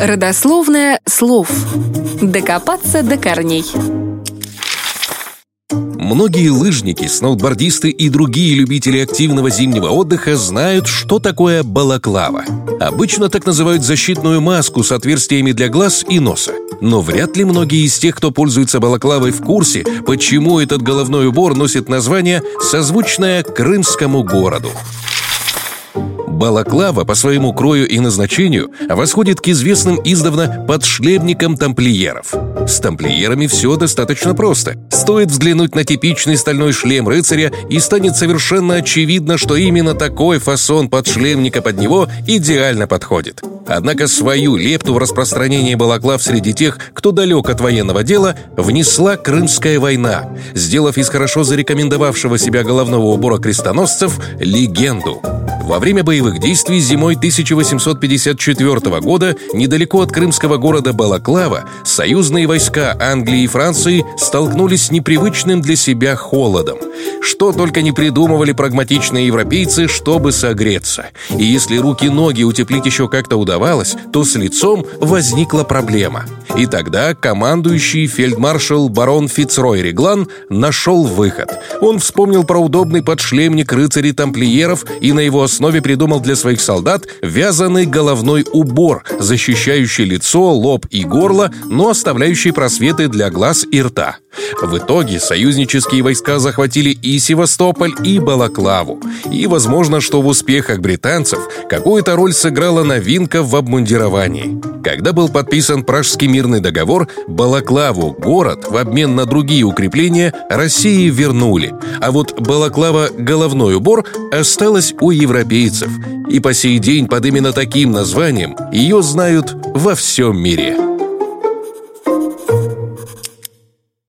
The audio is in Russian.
Родословное слов. Докопаться до корней. Многие лыжники, сноубордисты и другие любители активного зимнего отдыха знают, что такое балаклава. Обычно так называют защитную маску с отверстиями для глаз и носа. Но вряд ли многие из тех, кто пользуется балаклавой в курсе, почему этот головной убор носит название, созвучное крымскому городу. Балаклава по своему крою и назначению восходит к известным издавна подшлемникам тамплиеров. С тамплиерами все достаточно просто. Стоит взглянуть на типичный стальной шлем рыцаря, и станет совершенно очевидно, что именно такой фасон подшлемника под него идеально подходит. Однако свою лепту в распространении балаклав среди тех, кто далек от военного дела, внесла Крымская война, сделав из хорошо зарекомендовавшего себя головного убора крестоносцев легенду. Во время боевых действий зимой 1854 года недалеко от крымского города Балаклава союзные войска Англии и Франции столкнулись с непривычным для себя холодом. Что только не придумывали прагматичные европейцы, чтобы согреться. И если руки-ноги утеплить еще как-то удавалось, то с лицом возникла проблема. И тогда командующий фельдмаршал барон Фицрой Реглан нашел выход. Он вспомнил про удобный подшлемник рыцарей тамплиеров и на его основе придумал для своих солдат вязаный головной убор, защищающий лицо, лоб и горло, но оставляющий просветы для глаз и рта. В итоге союзнические войска захватили и Севастополь, и Балаклаву. И возможно, что в успехах британцев какую-то роль сыграла новинка в обмундировании. Когда был подписан Пражский мирный договор, Балаклаву, город, в обмен на другие укрепления, России вернули. А вот Балаклава головной убор осталась у европейцев. И по сей день под именно таким названием ее знают во всем мире.